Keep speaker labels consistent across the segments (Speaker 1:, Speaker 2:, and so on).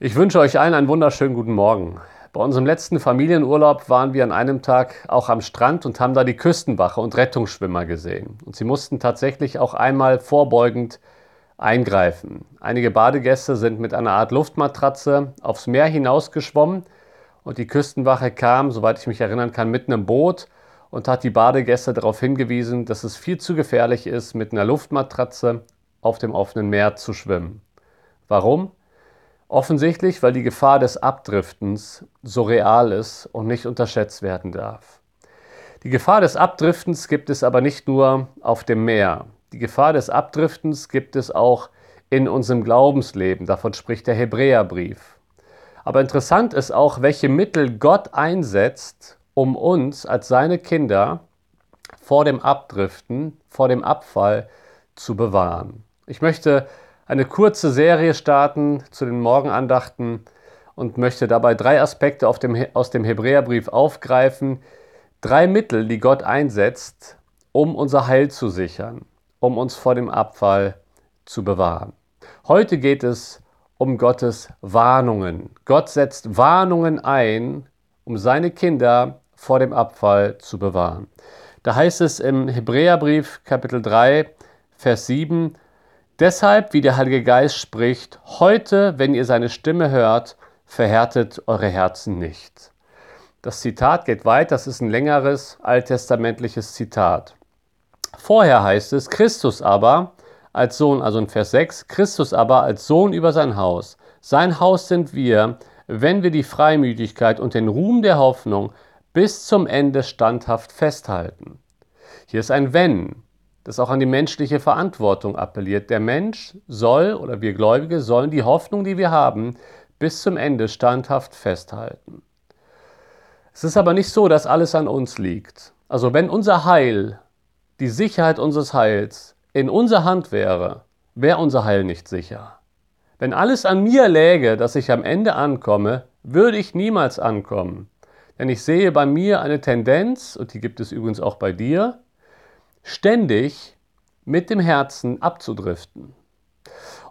Speaker 1: Ich wünsche euch allen einen wunderschönen guten Morgen. Bei unserem letzten Familienurlaub waren wir an einem Tag auch am Strand und haben da die Küstenwache und Rettungsschwimmer gesehen. Und sie mussten tatsächlich auch einmal vorbeugend eingreifen. Einige Badegäste sind mit einer Art Luftmatratze aufs Meer hinausgeschwommen und die Küstenwache kam, soweit ich mich erinnern kann, mit einem Boot und hat die Badegäste darauf hingewiesen, dass es viel zu gefährlich ist, mit einer Luftmatratze auf dem offenen Meer zu schwimmen. Warum? Offensichtlich, weil die Gefahr des Abdriftens so real ist und nicht unterschätzt werden darf. Die Gefahr des Abdriftens gibt es aber nicht nur auf dem Meer. Die Gefahr des Abdriftens gibt es auch in unserem Glaubensleben. Davon spricht der Hebräerbrief. Aber interessant ist auch, welche Mittel Gott einsetzt, um uns als seine Kinder vor dem Abdriften, vor dem Abfall zu bewahren. Ich möchte eine kurze Serie starten zu den Morgenandachten und möchte dabei drei Aspekte dem, aus dem Hebräerbrief aufgreifen. Drei Mittel, die Gott einsetzt, um unser Heil zu sichern, um uns vor dem Abfall zu bewahren. Heute geht es um Gottes Warnungen. Gott setzt Warnungen ein, um seine Kinder vor dem Abfall zu bewahren. Da heißt es im Hebräerbrief Kapitel 3, Vers 7, Deshalb, wie der Heilige Geist spricht, heute, wenn ihr seine Stimme hört, verhärtet eure Herzen nicht. Das Zitat geht weit, das ist ein längeres alttestamentliches Zitat. Vorher heißt es, Christus aber als Sohn, also in Vers 6, Christus aber als Sohn über sein Haus. Sein Haus sind wir, wenn wir die Freimütigkeit und den Ruhm der Hoffnung bis zum Ende standhaft festhalten. Hier ist ein Wenn das auch an die menschliche Verantwortung appelliert. Der Mensch soll oder wir Gläubige sollen die Hoffnung, die wir haben, bis zum Ende standhaft festhalten. Es ist aber nicht so, dass alles an uns liegt. Also wenn unser Heil, die Sicherheit unseres Heils in unserer Hand wäre, wäre unser Heil nicht sicher. Wenn alles an mir läge, dass ich am Ende ankomme, würde ich niemals ankommen. Denn ich sehe bei mir eine Tendenz, und die gibt es übrigens auch bei dir, ständig mit dem Herzen abzudriften.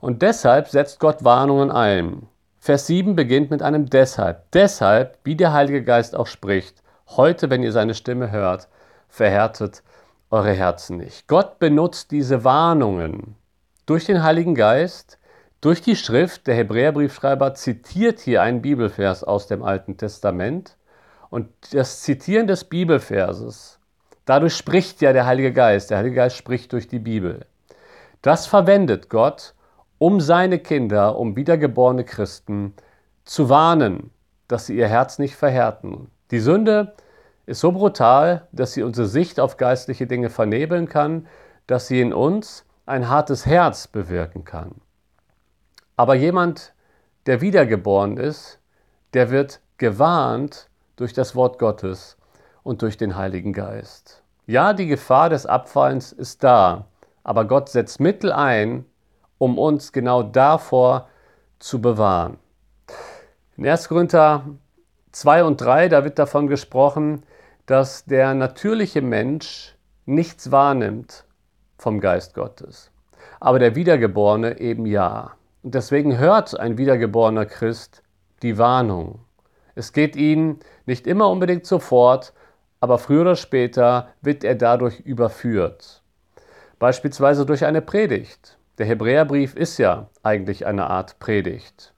Speaker 1: Und deshalb setzt Gott Warnungen ein. Vers 7 beginnt mit einem Deshalb. Deshalb, wie der Heilige Geist auch spricht, heute, wenn ihr seine Stimme hört, verhärtet eure Herzen nicht. Gott benutzt diese Warnungen durch den Heiligen Geist, durch die Schrift. Der Hebräerbriefschreiber zitiert hier einen Bibelvers aus dem Alten Testament. Und das Zitieren des Bibelverses Dadurch spricht ja der Heilige Geist. Der Heilige Geist spricht durch die Bibel. Das verwendet Gott, um seine Kinder, um wiedergeborene Christen zu warnen, dass sie ihr Herz nicht verhärten. Die Sünde ist so brutal, dass sie unsere Sicht auf geistliche Dinge vernebeln kann, dass sie in uns ein hartes Herz bewirken kann. Aber jemand, der wiedergeboren ist, der wird gewarnt durch das Wort Gottes und durch den Heiligen Geist. Ja, die Gefahr des Abfallens ist da, aber Gott setzt Mittel ein, um uns genau davor zu bewahren. In 1. Korinther 2 und 3, da wird davon gesprochen, dass der natürliche Mensch nichts wahrnimmt vom Geist Gottes, aber der Wiedergeborene eben ja. Und deswegen hört ein wiedergeborener Christ die Warnung. Es geht ihnen nicht immer unbedingt sofort, aber früher oder später wird er dadurch überführt. Beispielsweise durch eine Predigt. Der Hebräerbrief ist ja eigentlich eine Art Predigt.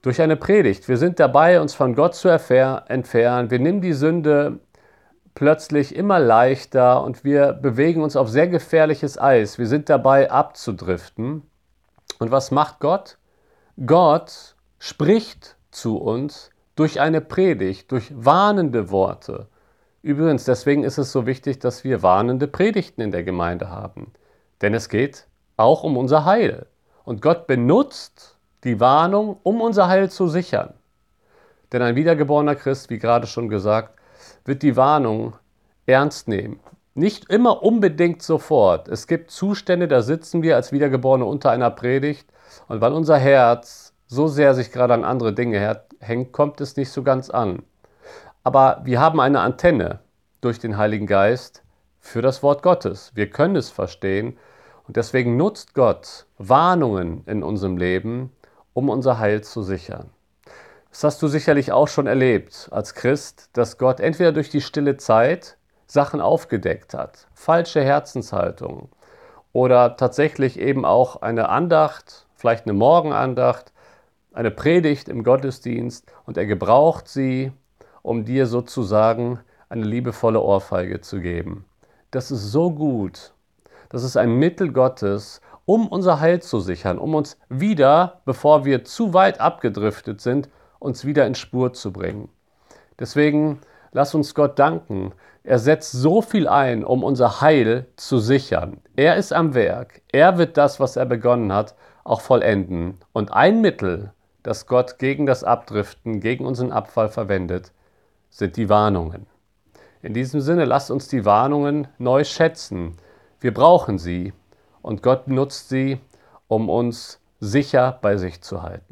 Speaker 1: Durch eine Predigt. Wir sind dabei, uns von Gott zu entfernen. Wir nehmen die Sünde plötzlich immer leichter und wir bewegen uns auf sehr gefährliches Eis. Wir sind dabei abzudriften. Und was macht Gott? Gott spricht zu uns durch eine Predigt, durch warnende Worte. Übrigens, deswegen ist es so wichtig, dass wir warnende Predigten in der Gemeinde haben. Denn es geht auch um unser Heil. Und Gott benutzt die Warnung, um unser Heil zu sichern. Denn ein wiedergeborener Christ, wie gerade schon gesagt, wird die Warnung ernst nehmen. Nicht immer unbedingt sofort. Es gibt Zustände, da sitzen wir als Wiedergeborene unter einer Predigt und weil unser Herz so sehr sich gerade an andere Dinge hängt, kommt es nicht so ganz an. Aber wir haben eine Antenne durch den Heiligen Geist für das Wort Gottes. Wir können es verstehen und deswegen nutzt Gott Warnungen in unserem Leben, um unser Heil zu sichern. Das hast du sicherlich auch schon erlebt als Christ, dass Gott entweder durch die stille Zeit Sachen aufgedeckt hat, falsche Herzenshaltungen oder tatsächlich eben auch eine Andacht, vielleicht eine Morgenandacht, eine Predigt im Gottesdienst und er gebraucht sie, um dir sozusagen eine liebevolle Ohrfeige zu geben. Das ist so gut. Das ist ein Mittel Gottes, um unser Heil zu sichern, um uns wieder, bevor wir zu weit abgedriftet sind, uns wieder in Spur zu bringen. Deswegen lass uns Gott danken. Er setzt so viel ein, um unser Heil zu sichern. Er ist am Werk. Er wird das, was er begonnen hat, auch vollenden. Und ein Mittel, das Gott gegen das Abdriften, gegen unseren Abfall verwendet, sind die Warnungen. In diesem Sinne, lasst uns die Warnungen neu schätzen. Wir brauchen sie und Gott nutzt sie, um uns sicher bei sich zu halten.